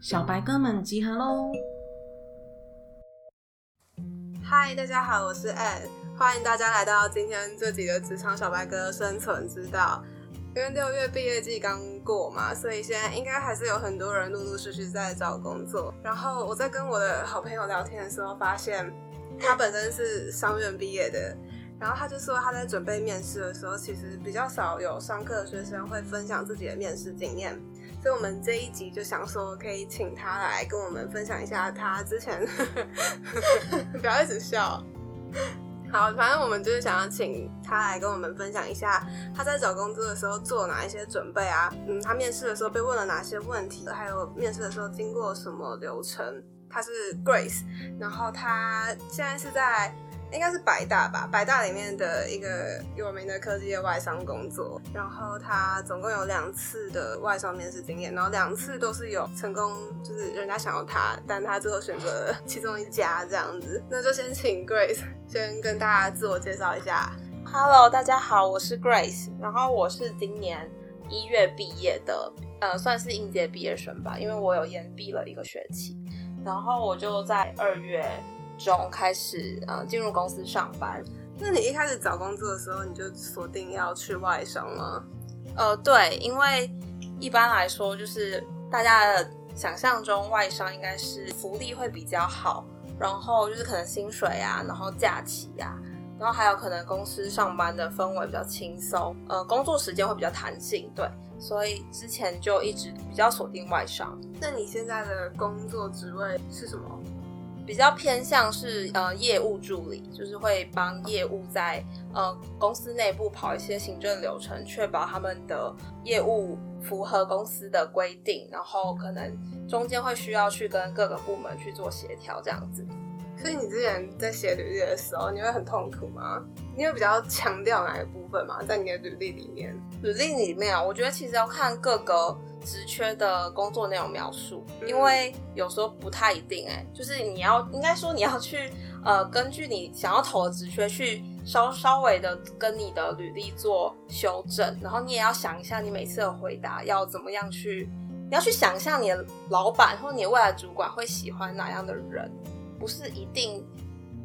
小白哥们集合喽！嗨，大家好，我是 Ed，欢迎大家来到今天这集的职场小白哥生存之道。因为六月毕业季刚过嘛，所以现在应该还是有很多人陆陆续续在找工作。然后我在跟我的好朋友聊天的时候，发现他本身是商院毕业的，然后他就说他在准备面试的时候，其实比较少有上课的学生会分享自己的面试经验。所以，我们这一集就想说，可以请他来跟我们分享一下他之前，不要一直笑。好，反正我们就是想要请他来跟我们分享一下他在找工作的时候做哪一些准备啊，嗯，他面试的时候被问了哪些问题，还有面试的时候经过什么流程。他是 Grace，然后他现在是在。应该是百大吧，百大里面的一个有名的科技的外商工作，然后他总共有两次的外商面试经验，然后两次都是有成功，就是人家想要他，但他最后选择了其中一家这样子。那就先请 Grace 先跟大家自我介绍一下。Hello，大家好，我是 Grace，然后我是今年一月毕业的，呃，算是应届毕业生吧，因为我有延毕了一个学期，然后我就在二月。中开始呃进入公司上班，那你一开始找工作的时候，你就锁定要去外商吗？呃，对，因为一般来说就是大家的想象中外商应该是福利会比较好，然后就是可能薪水啊，然后假期啊，然后还有可能公司上班的氛围比较轻松，呃，工作时间会比较弹性，对，所以之前就一直比较锁定外商。那你现在的工作职位是什么？比较偏向是呃业务助理，就是会帮业务在呃公司内部跑一些行政流程，确保他们的业务符合公司的规定，然后可能中间会需要去跟各个部门去做协调这样子。所以你之前在写履历的时候，你会很痛苦吗？你会比较强调哪个部分吗？在你的履历里面，履历里面啊，我觉得其实要看各个。职缺的工作内容描述，因为有时候不太一定哎，就是你要应该说你要去呃，根据你想要投的职缺去稍稍微的跟你的履历做修正，然后你也要想一下你每次的回答要怎么样去，你要去想象你的老板或你未来主管会喜欢哪样的人，不是一定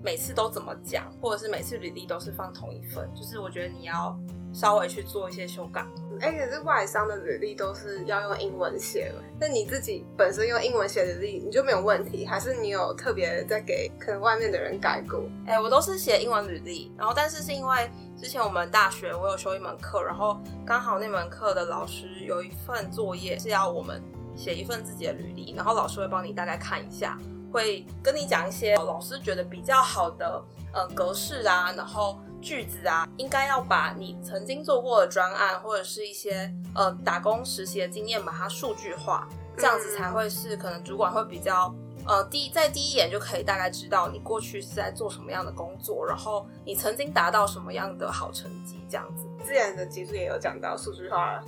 每次都怎么讲，或者是每次履历都是放同一份，就是我觉得你要稍微去做一些修改。哎，可是外商的履历都是要用英文写的，那你自己本身用英文写履历，你就没有问题？还是你有特别在给可能外面的人改过？哎，我都是写英文履历，然后但是是因为之前我们大学我有修一门课，然后刚好那门课的老师有一份作业是要我们写一份自己的履历，然后老师会帮你大概看一下，会跟你讲一些老师觉得比较好的呃格式啊，然后。句子啊，应该要把你曾经做过的专案或者是一些呃打工实习的经验，把它数据化，这样子才会是可能主管会比较呃第在第一眼就可以大概知道你过去是在做什么样的工作，然后你曾经达到什么样的好成绩，这样子。之前的其实也有讲到数据化。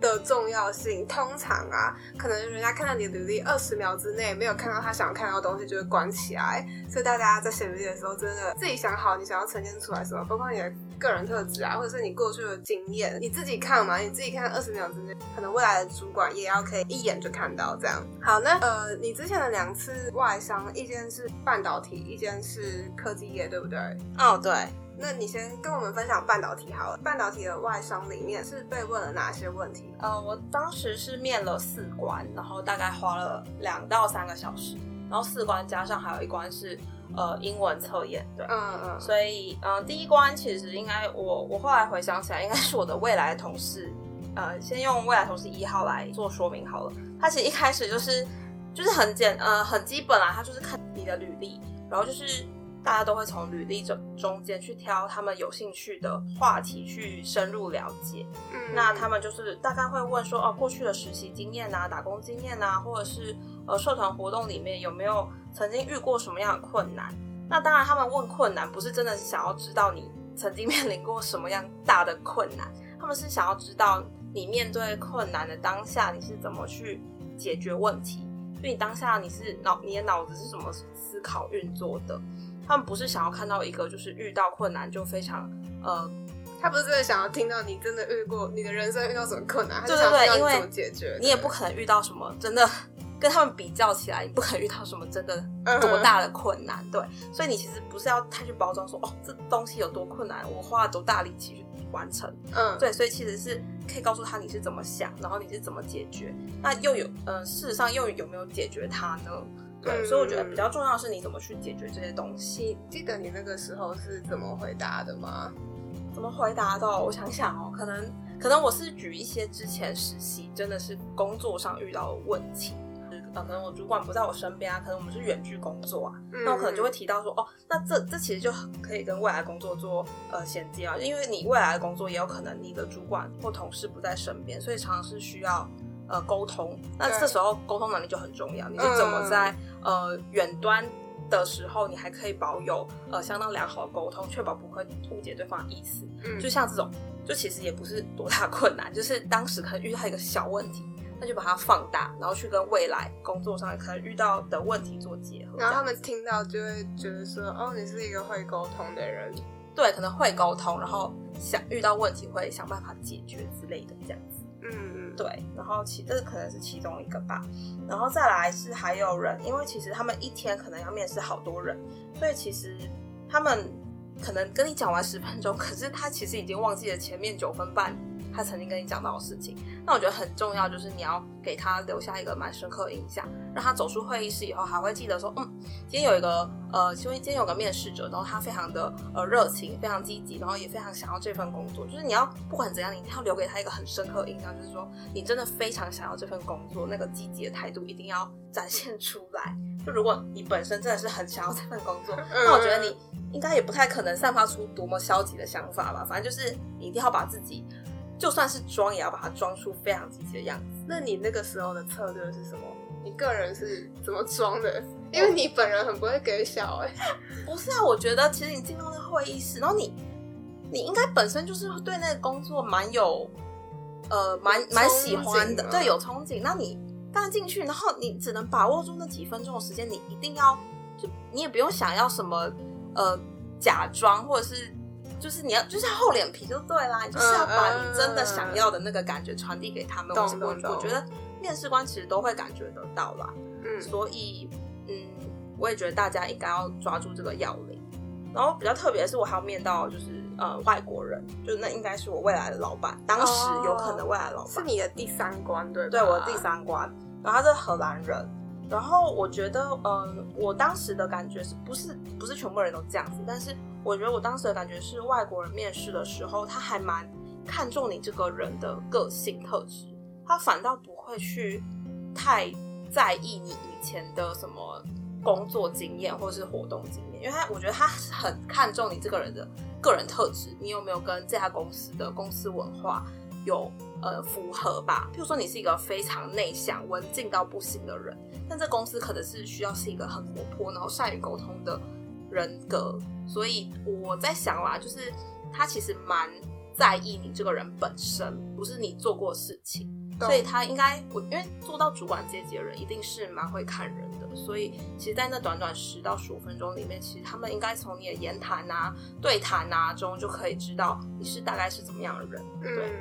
的重要性，通常啊，可能人家看到你的履历，二十秒之内没有看到他想看到的东西，就会关起来。所以大家在写履历的时候，真的自己想好你想要呈现出来什么，包括你的个人特质啊，或者是你过去的经验，你自己看嘛，你自己看二十秒之内，可能未来的主管也要可以一眼就看到这样。好，那呃，你之前的两次外商，一间是半导体，一间是科技业，对不对？哦，对。那你先跟我们分享半导体好了。半导体的外商里面是被问了哪些问题？呃，我当时是面了四关，然后大概花了两到三个小时，然后四关加上还有一关是呃英文测验，对，嗯嗯。所以呃第一关其实应该我我后来回想起来，应该是我的未来的同事，呃，先用未来同事一号来做说明好了。他其实一开始就是就是很简呃很基本啊，他就是看你的履历，然后就是。大家都会从履历中中间去挑他们有兴趣的话题去深入了解。嗯，那他们就是大概会问说，哦，过去的实习经验啊，打工经验啊，或者是呃社团活动里面有没有曾经遇过什么样的困难？那当然，他们问困难不是真的是想要知道你曾经面临过什么样大的困难，他们是想要知道你面对困难的当下你是怎么去解决问题。就你当下你是脑你的脑子是怎么思考运作的？他们不是想要看到一个就是遇到困难就非常呃，他不是真的想要听到你真的遇过你的人生遇到什么困难，对对对，因为解决你也不可能遇到什么真的跟他们比较起来，你不可能遇到什么真的多大的困难，对，所以你其实不是要太去包装说哦这东西有多困难，我花了多大力气去完成，嗯，对，所以其实是可以告诉他你是怎么想，然后你是怎么解决，那又有呃事实上又有没有解决它呢？对，所以我觉得比较重要的是你怎么去解决这些东西。记得你那个时候是怎么回答的吗？怎么回答的？我想想哦，可能可能我是举一些之前实习真的是工作上遇到的问题，呃，可能我主管不在我身边啊，可能我们是远距工作啊，那我可能就会提到说，哦，那这这其实就可以跟未来工作做呃衔接啊，因为你未来的工作也有可能你的主管或同事不在身边，所以常常是需要。呃，沟通，那这时候沟通能力就很重要。你是怎么在呃远端的时候，你还可以保有呃相当良好的沟通，确保不会误解对方的意思。嗯，就像这种，就其实也不是多大困难，就是当时可能遇到一个小问题，那就把它放大，然后去跟未来工作上可能遇到的问题做结合。然后他们听到就会觉得说，哦，你是一个会沟通的人。对，可能会沟通，然后想遇到问题会想办法解决之类的这样子。嗯。对，然后其这可能是其中一个吧，然后再来是还有人，因为其实他们一天可能要面试好多人，所以其实他们可能跟你讲完十分钟，可是他其实已经忘记了前面九分半。他曾经跟你讲到的事情，那我觉得很重要，就是你要给他留下一个蛮深刻的印象，让他走出会议室以后还会记得说，嗯，今天有一个呃，因为今天有个面试者，然后他非常的呃热情，非常积极，然后也非常想要这份工作。就是你要不管怎样，你要留给他一个很深刻的印象，就是说你真的非常想要这份工作，那个积极的态度一定要展现出来。就如果你本身真的是很想要这份工作，那我觉得你应该也不太可能散发出多么消极的想法吧。反正就是你一定要把自己。就算是装，也要把它装出非常积极的样子。那你那个时候的策略是什么？你个人是怎么装的？因为你本人很不会给小哎。不是啊，我觉得其实你进到那个会议室，然后你，你应该本身就是对那个工作蛮有，呃，蛮蛮喜欢的，对，有憧憬。那你刚进去，然后你只能把握住那几分钟的时间，你一定要，就你也不用想要什么，呃，假装或者是。就是你要，就是厚脸皮就对啦，你就是要把你真的想要的那个感觉传递给他们。我我觉得面试官其实都会感觉得到啦。嗯，所以嗯，我也觉得大家应该要抓住这个要领。然后比较特别的是，我还要面到就是呃外国人，就是那应该是我未来的老板，当时有可能未来的老板是你的第三关，对对，我的第三关。然后他是荷兰人，然后我觉得嗯，我当时的感觉是不是不是全部人都这样子，但是。我觉得我当时的感觉是，外国人面试的时候，他还蛮看重你这个人的个性特质，他反倒不会去太在意你以前的什么工作经验或是活动经验，因为他我觉得他很看重你这个人的个人特质，你有没有跟这家公司的公司文化有呃符合吧？譬如说你是一个非常内向、文静到不行的人，但这公司可能是需要是一个很活泼，然后善于沟通的。人格，所以我在想啦，就是他其实蛮在意你这个人本身，不是你做过事情，所以他应该我因为做到主管阶级的人一定是蛮会看人的，所以其实，在那短短十到十五分钟里面，其实他们应该从你的言谈啊、对谈啊中就可以知道你是大概是怎么样的人。对，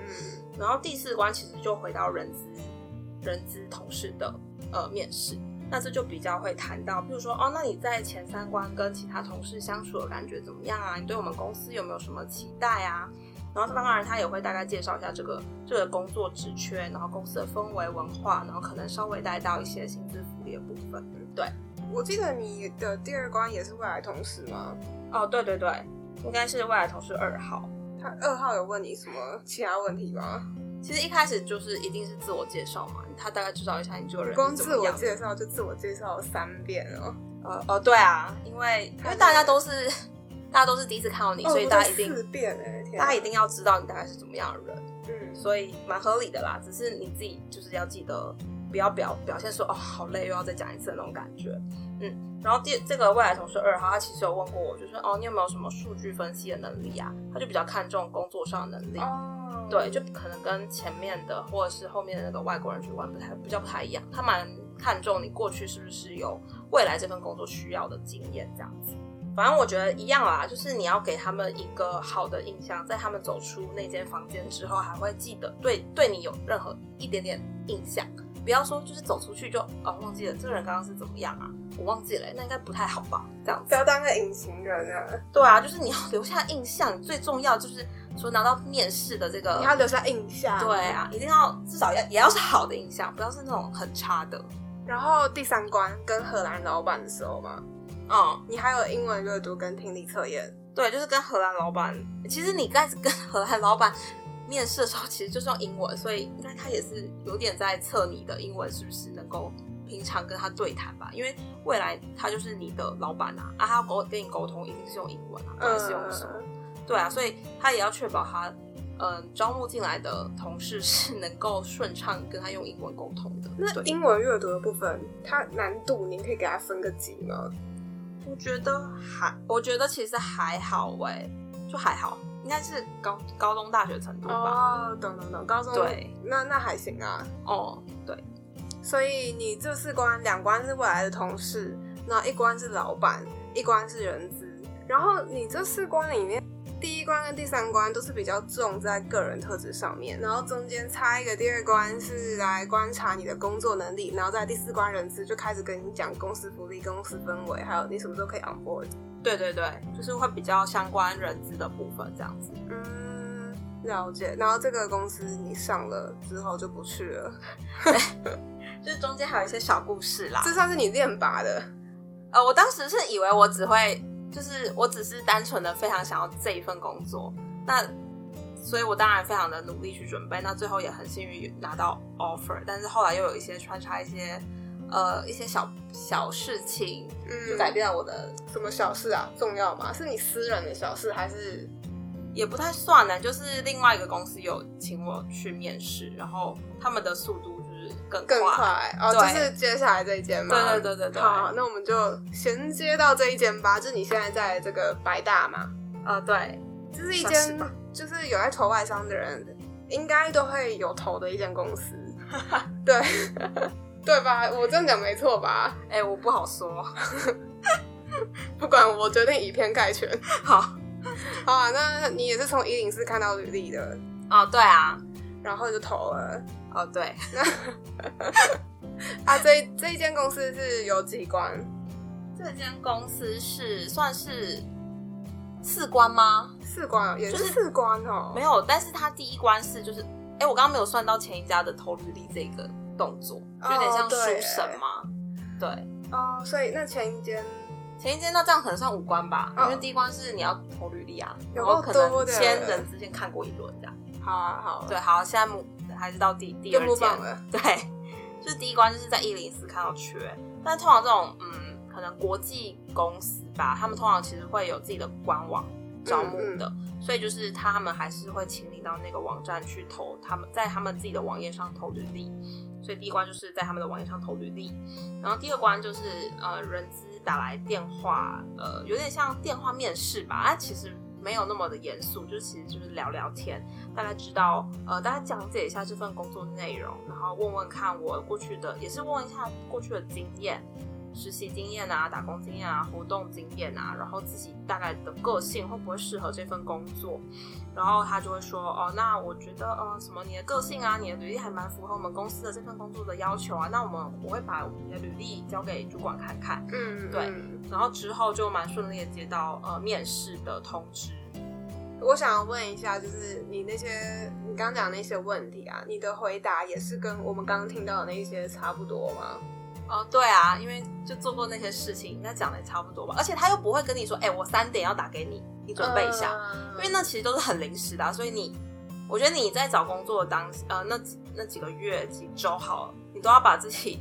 然后第四关其实就回到人资、人资同事的呃面试。那这就比较会谈到，比如说哦，那你在前三关跟其他同事相处的感觉怎么样啊？你对我们公司有没有什么期待啊？然后当然他也会大概介绍一下这个这个工作职缺，然后公司的氛围文化，然后可能稍微带到一些薪资福利的部分。对，我记得你的第二关也是未来同事吗？哦，对对对，应该是未来同事二号。他二号有问你什么其他问题吗？其实一开始就是一定是自我介绍嘛，他大概知道一下你这个人。光自我介绍就自我介绍了三遍哦。呃呃，对啊，因为因为大家都是大家都是第一次看到你，所以大家一定四遍哎，大家一定要知道你大概是怎么样的人。嗯，所以蛮合理的啦，只是你自己就是要记得不要表表现说哦好累又要再讲一次的那种感觉。嗯，然后第这个未来同事二号他其实有问过我，就是哦你有没有什么数据分析的能力啊？他就比较看重工作上的能力。对，就可能跟前面的或者是后面的那个外国人主管不太比较不太一样，他蛮看重你过去是不是有未来这份工作需要的经验这样子。反正我觉得一样啦，就是你要给他们一个好的印象，在他们走出那间房间之后，还会记得对对你有任何一点点印象。不要说就是走出去就哦忘记了这个人刚刚是怎么样啊，我忘记了，那应该不太好吧？这样子不要当个隐形人啊。对啊，就是你要留下印象，最重要就是说拿到面试的这个，你要留下印象。对啊，一定要至少要也要是好的印象，不要是那种很差的。然后第三关跟荷兰老板的时候嘛。嗯，你还有英文阅读跟听力测验，对，就是跟荷兰老板。其实你开始跟荷兰老板面试的时候，其实就是用英文，所以应该他也是有点在测你的英文是不是能够平常跟他对谈吧。因为未来他就是你的老板啊，啊，他要沟跟你沟通一定是用英文啊，不然是用什么？对啊，所以他也要确保他嗯招募进来的同事是能够顺畅跟他用英文沟通的。那英文阅读的部分，它难度您可以给他分个级吗？我觉得还，我觉得其实还好哎，就还好，应该是高高中大学程度吧。哦，懂懂懂，高中对，那那还行啊。哦，对，所以你这四关，两关是未来的同事，那一关是老板，一关是人资，然后你这四关里面。第一关跟第三关都是比较重在个人特质上面，然后中间插一个第二关是来观察你的工作能力，然后在第四关人资就开始跟你讲公司福利、公司氛围，还有你什么时候可以 on board。对对对，就是会比较相关人资的部分这样子。嗯，了解。然后这个公司你上了之后就不去了，就是中间还有一些小故事啦。这算是你练拔的。呃，我当时是以为我只会。就是我只是单纯的非常想要这一份工作，那所以我当然非常的努力去准备，那最后也很幸运拿到 offer，但是后来又有一些穿插一些呃一些小小事情，嗯，就改变了我的什么小事啊？重要吗？是你私人的小事还是也不太算呢？就是另外一个公司有请我去面试，然后他们的速度就是。更更快哦，就是接下来这一间嘛。对对对对对。好，那我们就衔接到这一间吧。就是你现在在这个白大嘛？呃，对，这是一间就是有在投外商的人应该都会有投的一间公司。对对吧？我这样讲没错吧？哎，我不好说。不管，我决定以偏概全。好，好啊。那你也是从一零四看到履历的？哦，对啊。然后就投了。哦，对，啊，这这一间公司是有几关？这间公司是算是四关吗？四关，也是四关哦。没有，但是它第一关是就是，哎，我刚刚没有算到前一家的投履历这个动作，有点像书审吗？对，哦，所以那前一间，前一间那这样可能算五关吧，因为第一关是你要投履历啊，然后可能先人之间看过一轮这样。好啊，好，对，好，现在目。还是到第第二间了，对，就是第一关就是在一零四看到缺，但通常这种嗯，可能国际公司吧，他们通常其实会有自己的官网招募的，所以就是他们还是会请你到那个网站去投，他们在他们自己的网页上投履历，所以第一关就是在他们的网页上投履历，然后第二关就是呃人资打来电话，呃有点像电话面试吧，啊其实。没有那么的严肃，就其实就是聊聊天，大概知道呃，大家讲解一下这份工作内容，然后问问看我过去的，也是问一下过去的经验。实习经验啊，打工经验啊，活动经验啊，然后自己大概的个性会不会适合这份工作？然后他就会说，哦，那我觉得，呃，什么你的个性啊，你的履历还蛮符合我们公司的这份工作的要求啊。那我们我会把你的履历交给主管看看，嗯，对。然后之后就蛮顺利的接到呃面试的通知。我想要问一下，就是你那些你刚讲那些问题啊，你的回答也是跟我们刚刚听到的那些差不多吗？哦，对啊，因为就做过那些事情，应该讲的也差不多吧。而且他又不会跟你说，哎，我三点要打给你，你准备一下，因为那其实都是很临时的。所以你，我觉得你在找工作当呃那那几个月几周好，你都要把自己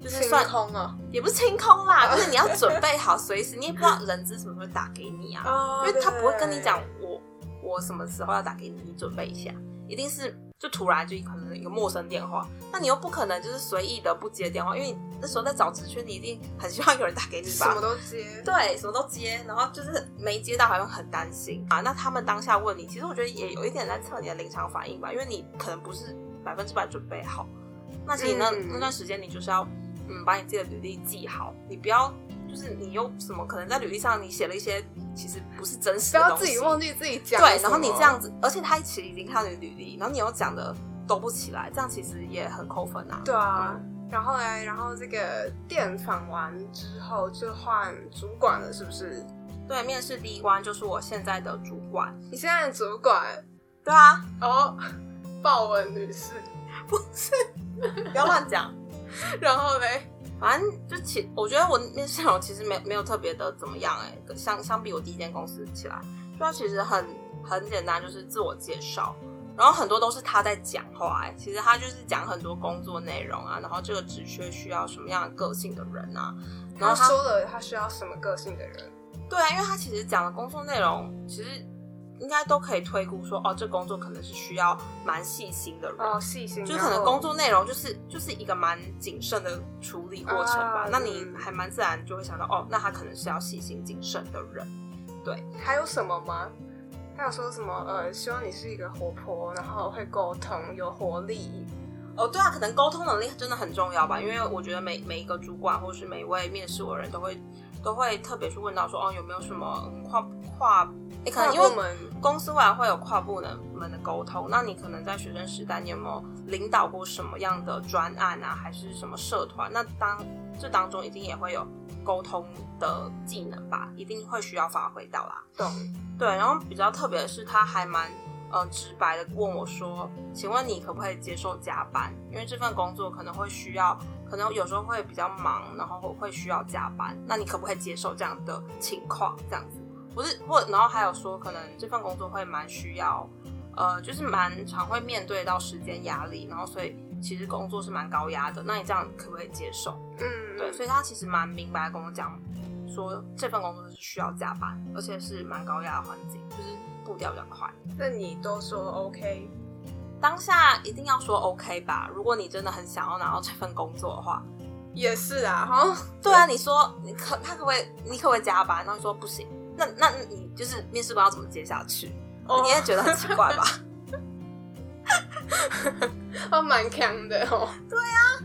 就是算空了，也不是清空啦，就是你要准备好，随时你也不知道人资什么时候打给你啊，因为他不会跟你讲我我什么时候要打给你，你准备一下，一定是。就突然就可能一个陌生电话，那你又不可能就是随意的不接电话，因为那时候在找职缺，你一定很希望有人打给你吧？什么都接，对，什么都接，然后就是没接到，好像很担心啊。那他们当下问你，其实我觉得也有一点在测你的临场反应吧，因为你可能不是百分之百准备好。那其实那那段时间你就是要嗯，把你自己的履历记好，你不要就是你又什么可能在履历上你写了一些其实不是真实的自己忘记自己讲。对，然后你这样子，而且他其实已经看到你履历，然后你又讲的都不起来，这样其实也很扣分啊。对啊，然后嘞，然后这个电访完之后就换主管了，是不是？对，面试第一关就是我现在的主管。你现在的主管？对啊。哦，豹纹女士，不是，不要乱讲。然后嘞，反正就其，我觉得我面试我其实没没有特别的怎么样哎，相相比我第一间公司起来，就其实很很简单，就是自我介绍，然后很多都是他在讲话哎，其实他就是讲很多工作内容啊，然后这个职缺需要什么样的个性的人啊，然后他说了他需要什么个性的人，对啊，因为他其实讲的工作内容其实。应该都可以推估说，哦，这工作可能是需要蛮细心的人，哦，细心，就是可能工作内容就是就是一个蛮谨慎的处理过程吧。那你还蛮自然就会想到，哦，那他可能是要细心谨慎的人。对，还有什么吗？他有说什么？呃，希望你是一个活泼，然后会沟通，有活力。哦，对啊，可能沟通能力真的很重要吧，因为我觉得每每一个主管或是每一位面试我的人都会都会特别去问到说，哦，有没有什么跨跨。你可能因为公司未来会有跨部门的沟通，那你可能在学生时代，你有没有领导过什么样的专案啊，还是什么社团？那当这当中一定也会有沟通的技能吧，一定会需要发挥到啦。对。对，然后比较特别的是，他还蛮呃直白的问我说：“请问你可不可以接受加班？因为这份工作可能会需要，可能有时候会比较忙，然后会需要加班。那你可不可以接受这样的情况？这样子？”不是，或然后还有说，可能这份工作会蛮需要，呃，就是蛮常会面对到时间压力，然后所以其实工作是蛮高压的。那你这样可不可以接受？嗯，对，所以他其实蛮明白跟我讲，说这份工作是需要加班，而且是蛮高压的环境，就是步调比较快。那你都说 OK，当下一定要说 OK 吧？如果你真的很想要拿到这份工作的话，也是啊，哈，对啊，你说你可他可不可以，你可不可以加班？然后你说不行。那那你就是面试官要怎么接下去？你也觉得很奇怪吧？哦，蛮强的哦。对呀，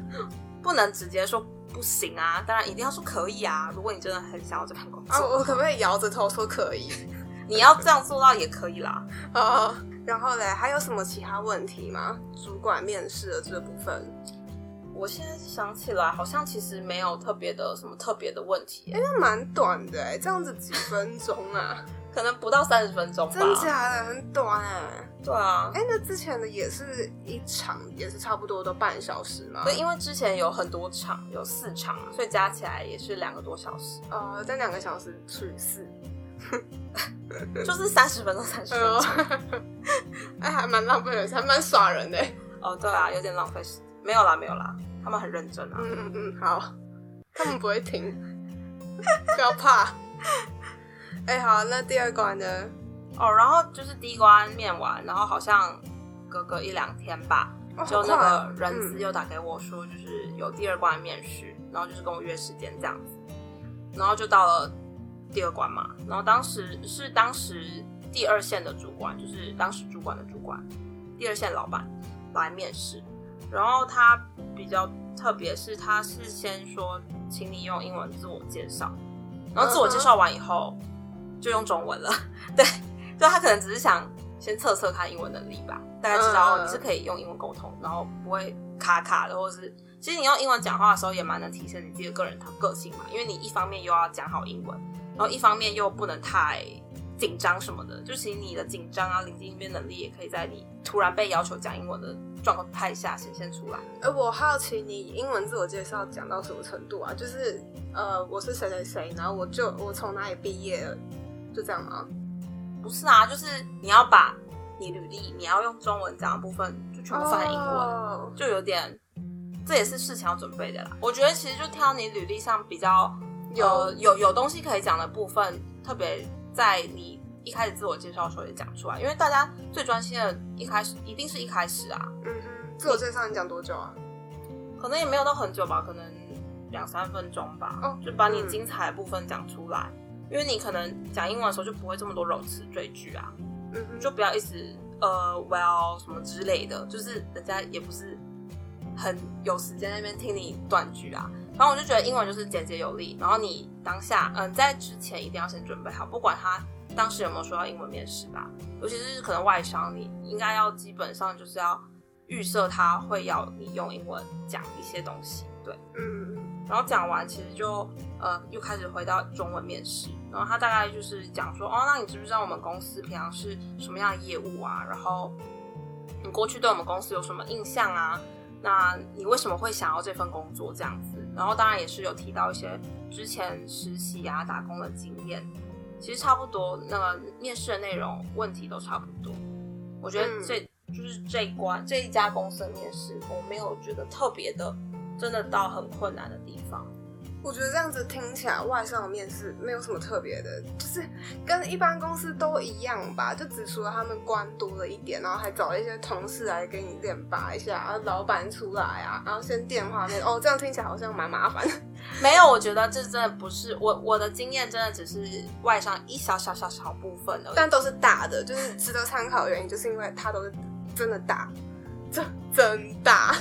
不能直接说不行啊，当然一定要说可以啊。如果你真的很想要这份工作，我可不可以摇着头说可以？你要这样做到也可以啦。啊，然后嘞，还有什么其他问题吗？主管面试的这部分。我现在想起来，好像其实没有特别的什么特别的问题，哎，那蛮短的哎，这样子几分钟啊？可能不到三十分钟吧？真假的很短哎。对啊，哎，那之前的也是一场，也是差不多都半小时嘛。对，因为之前有很多场，有四场，所以加起来也是两个多小时。呃，在两个小时除以四，就是三十分钟，三十分钟。哎，还蛮浪费的，还蛮耍人的。哦，对啊，有点浪费时间。没有啦，没有啦，他们很认真啊。嗯嗯嗯，好，他们不会停，不要怕。哎，好，那第二关呢？哦，然后就是第一关面完，然后好像隔个一两天吧，就那个人资又打给我说，就是有第二关面试，然后就是跟我约时间这样子，然后就到了第二关嘛。然后当时是当时第二线的主管，就是当时主管的主管，第二线老板来面试。然后他比较特别，是他是先说，请你用英文自我介绍，然后自我介绍完以后就用中文了。对，就他可能只是想先测测他英文能力吧，大概知道你是可以用英文沟通，然后不会卡卡的，或者是其实你用英文讲话的时候也蛮能体现你自己的个人个性嘛，因为你一方面又要讲好英文，然后一方面又不能太。紧张什么的，就其实你的紧张啊、临机应变能力，也可以在你突然被要求讲英文的状态下显现出来。呃，我好奇你英文自我介绍讲到什么程度啊？就是呃，我是谁谁谁，然后我就我从哪里毕业，就这样吗？不是啊，就是你要把你履历你要用中文讲的部分就全部翻英文，就有点，这也是事前要准备的啦。我觉得其实就挑你履历上比较有有有东西可以讲的部分，特别。在你一开始自我介绍的时候也讲出来，因为大家最专心的，一开始一定是一开始啊。嗯哼，自我介绍你讲多久啊？可能也没有到很久吧，可能两三分钟吧。哦，就把你精彩的部分讲出来，因为你可能讲英文的时候就不会这么多冗词赘句啊。嗯哼，就不要一直呃，well 什么之类的，就是人家也不是很有时间那边听你断句啊。反正我就觉得英文就是简洁有力，然后你当下嗯在之前一定要先准备好，不管他当时有没有说到英文面试吧，尤其是可能外商，你应该要基本上就是要预设他会要你用英文讲一些东西，对，嗯，然后讲完其实就呃又开始回到中文面试，然后他大概就是讲说哦，那你知不知道我们公司平常是什么样的业务啊？然后你过去对我们公司有什么印象啊？那你为什么会想要这份工作这样子？然后当然也是有提到一些之前实习啊、打工的经验，其实差不多。那个面试的内容问题都差不多。我觉得这就是这一关这一家公司的面试，我没有觉得特别的，真的到很困难的地方。我觉得这样子听起来，外商的面试没有什么特别的，就是跟一般公司都一样吧，就只除了他们官多了一点，然后还找了一些同事来给你练拔一下，然后老板出来啊，然后先电话面哦，这样听起来好像蛮麻烦。没有，我觉得这真的不是我我的经验，真的只是外商一小小小小部分而已，但都是大的，就是值得参考的原因，就是因为它都是真的大，真真大。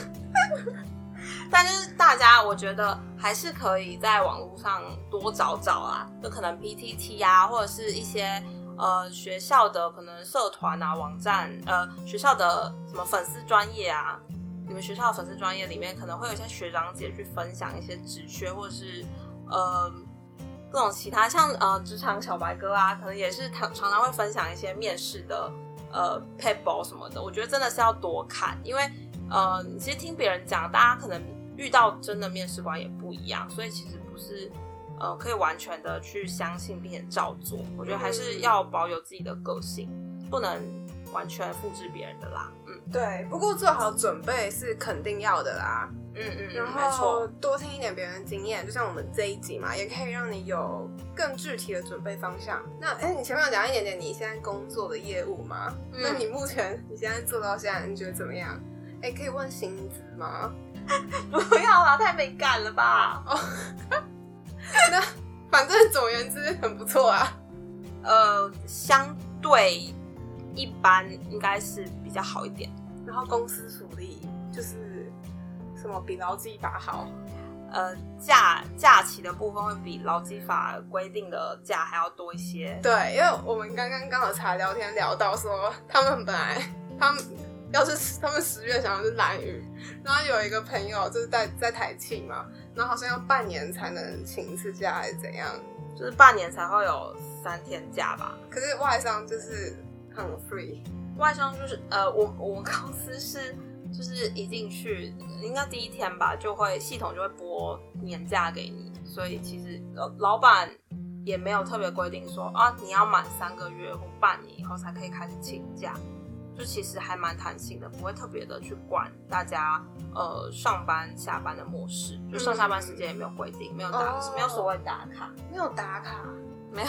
但是大家，我觉得还是可以在网络上多找找啊，就可能 PTT 啊，或者是一些呃学校的可能社团啊、网站，呃学校的什么粉丝专业啊，你们学校的粉丝专业里面可能会有一些学长姐去分享一些职缺，或者是呃各种其他像呃职场小白哥啊，可能也是常常常会分享一些面试的呃 paper 什么的。我觉得真的是要多看，因为呃其实听别人讲，大家可能。遇到真的面试官也不一样，所以其实不是呃可以完全的去相信并且照做。我觉得还是要保有自己的个性，不能完全复制别人的啦。嗯，对。不过做好准备是肯定要的啦。嗯嗯，然后多听一点别人经验，就像我们这一集嘛，也可以让你有更具体的准备方向。那哎，你前面有讲一点点你现在工作的业务吗？那你目前你现在做到现在，你觉得怎么样？哎，可以问薪资吗？不要啦，太敏感了吧？哦，那反正总而言之很不错啊。呃，相对一般应该是比较好一点。然后公司福利就是什么比劳基法好？呃，假假期的部分会比劳基法规定的假还要多一些。对，因为我们刚刚刚好才聊天聊到说，他们本来他们。要是他们十月想要是蓝雨，然后有一个朋友就是在在台庆嘛，然后好像要半年才能请一次假还是怎样，就是半年才会有三天假吧。可是外商就是很 free，外商就是呃，我我们公司是就是一进去应该第一天吧，就会系统就会拨年假给你，所以其实老老板也没有特别规定说啊你要满三个月或半年以后才可以开始请假。就其实还蛮弹性的，不会特别的去管大家呃上班下班的模式，就上下班时间也没有规定，没有打，没有所谓打卡，没有打卡，没有，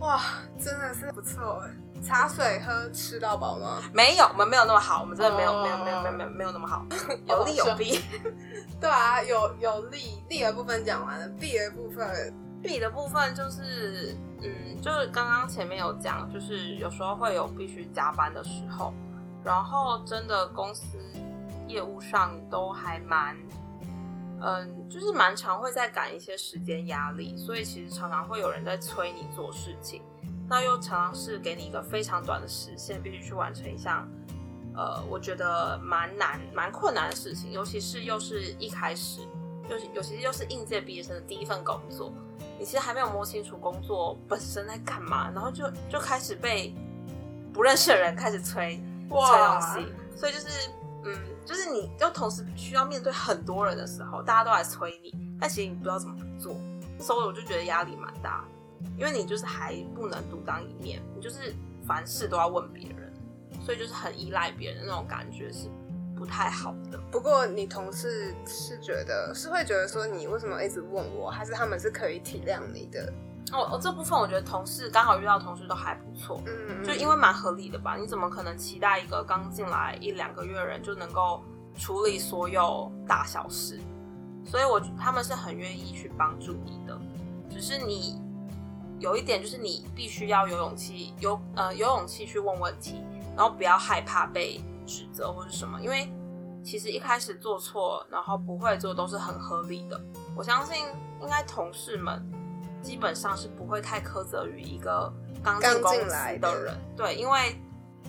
哇，真的是不错哎。茶水喝吃到饱吗？没有，我们没有那么好，我们真的没有没有没有没有没有没有那么好，有利有弊。对啊，有有利利的部分讲完了，弊的部分。弊的部分就是，嗯，就是刚刚前面有讲，就是有时候会有必须加班的时候，然后真的公司业务上都还蛮，嗯，就是蛮常会在赶一些时间压力，所以其实常常会有人在催你做事情，那又常常是给你一个非常短的时限，必须去完成一项，呃，我觉得蛮难、蛮困难的事情，尤其是又是一开始。就是，尤其是又是应届毕业生的第一份工作，你其实还没有摸清楚工作本身在干嘛，然后就就开始被不认识的人开始催催东西，所以就是，嗯，就是你就同时需要面对很多人的时候，大家都来催你，但其实你不知道怎么做，所以我就觉得压力蛮大，因为你就是还不能独当一面，你就是凡事都要问别人，所以就是很依赖别人的那种感觉是。不太好的。不过你同事是觉得是会觉得说你为什么一直问我，还是他们是可以体谅你的？哦哦，这部分我觉得同事刚好遇到同事都还不错，嗯，就因为蛮合理的吧？你怎么可能期待一个刚进来一两个月的人就能够处理所有大小事？所以，我他们是很愿意去帮助你的，只是你有一点就是你必须要有勇气，有呃有勇气去问问题，然后不要害怕被。指责或是什么，因为其实一开始做错，然后不会做都是很合理的。我相信应该同事们基本上是不会太苛责于一个刚进公司的人，对，因为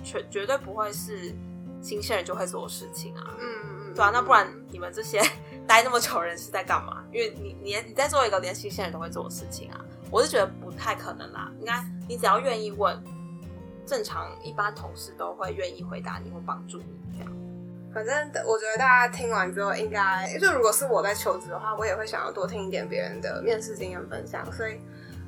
绝绝对不会是新鲜人就会做的事情啊。嗯嗯，对啊，那不然你们这些 待那么久人是在干嘛？因为你你你在做一个连新鲜人都会做的事情啊，我是觉得不太可能啦。应该你只要愿意问，正常一般同事都会愿意回答你或帮助你这样。反正我觉得大家听完之后，应该就如果是我在求职的话，我也会想要多听一点别人的面试经验分享。所以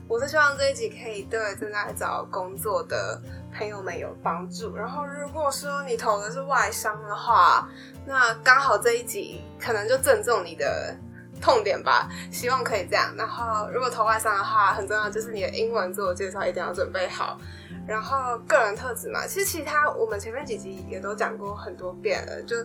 我是希望这一集可以对正在找工作的朋友们有帮助。然后如果说你投的是外商的话，那刚好这一集可能就正中你的痛点吧。希望可以这样。然后如果投外商的话，很重要就是你的英文自我介绍一定要准备好。然后个人特质嘛，其实其他我们前面几集也都讲过很多遍了，就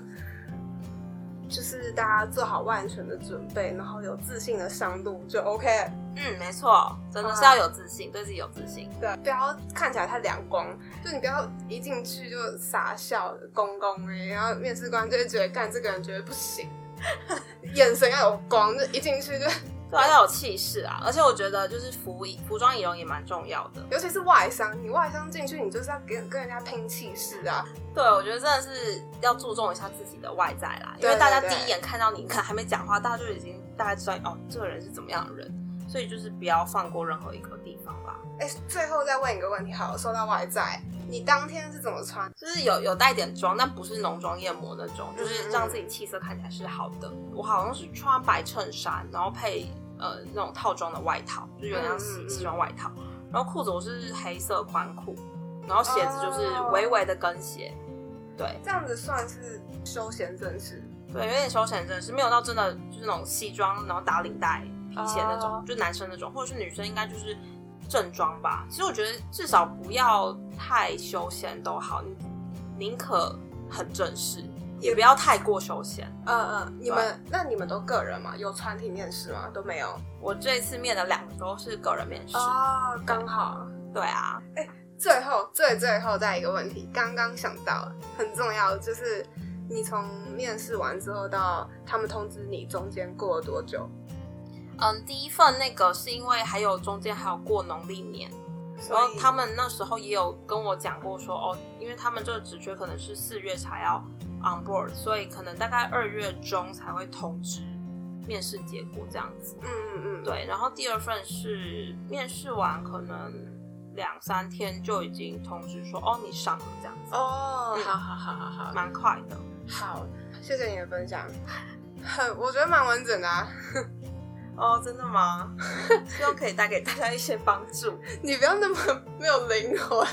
就是大家做好万全的准备，然后有自信的上路就 OK。嗯，没错，真的是要有自信，对自己有自信，对，不要看起来太两光，就你不要一进去就傻笑公公哎，然后面试官就会觉得干这个人觉得不行，眼神要有光，就一进去就。对，要有气势啊！而且我觉得就是服服装仪容也蛮重要的，尤其是外商，你外商进去，你就是要跟跟人家拼气势啊！对，我觉得真的是要注重一下自己的外在啦，因为大家第一眼看到你，可能还没讲话，大家就已经大概知道哦，这个人是怎么样的人，所以就是不要放过任何一个地方啦。哎，最后再问一个问题，好，说到外在，你当天是怎么穿？就是有有带点妆，但不是浓妆艳抹那种，就是让自己气色看起来是好的。我好像是穿白衬衫，然后配。呃，那种套装的外套，就有点像西西装外套。然后裤子我是黑色宽裤，然后鞋子就是微微的跟鞋。对，这样子算是休闲正式。对，有点休闲正式，没有到真的就是那种西装，然后打领带、皮鞋那种，就男生那种，或者是女生应该就是正装吧。其实我觉得至少不要太休闲都好，你宁可很正式。也不要太过休闲。嗯嗯，你们那你们都个人吗？有团体面试吗？都没有。我这一次面的两个都是个人面试。哦，刚好。对啊。哎，最后最最后再一个问题，刚刚想到很重要，就是你从面试完之后到他们通知你，中间过了多久？嗯，第一份那个是因为还有中间还有过农历年，然后他们那时候也有跟我讲过说，哦，因为他们这个职缺可能是四月才要。On board，所以可能大概二月中才会通知面试结果这样子。嗯嗯嗯，对。然后第二份是面试完可能两三天就已经通知说，哦，你上了这样子。哦，好好好好好，蛮快的。好，谢谢你的分享，很 我觉得蛮完整的。哦，真的吗？希望可以带给大家一些帮助。你不要那么没有灵魂。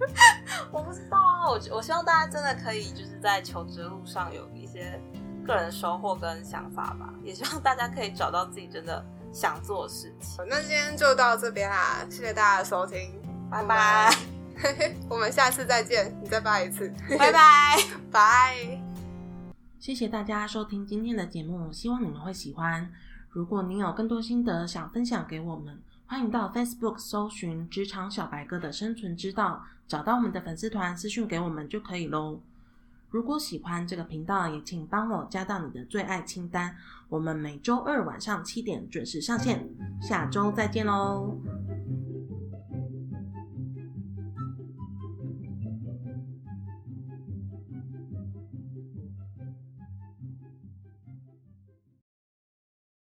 我不知道啊，我我希望大家真的可以就是在求职路上有一些个人收获跟想法吧。也希望大家可以找到自己真的想做的事情。那今天就到这边啦，谢谢大家的收听，拜拜。我们下次再见，你再发一次，拜拜拜。谢谢大家收听今天的节目，希望你们会喜欢。如果您有更多心得想分享给我们，欢迎到 Facebook 搜寻“职场小白哥”的生存之道，找到我们的粉丝团私讯给我们就可以喽。如果喜欢这个频道，也请帮我加到你的最爱清单。我们每周二晚上七点准时上线，下周再见喽。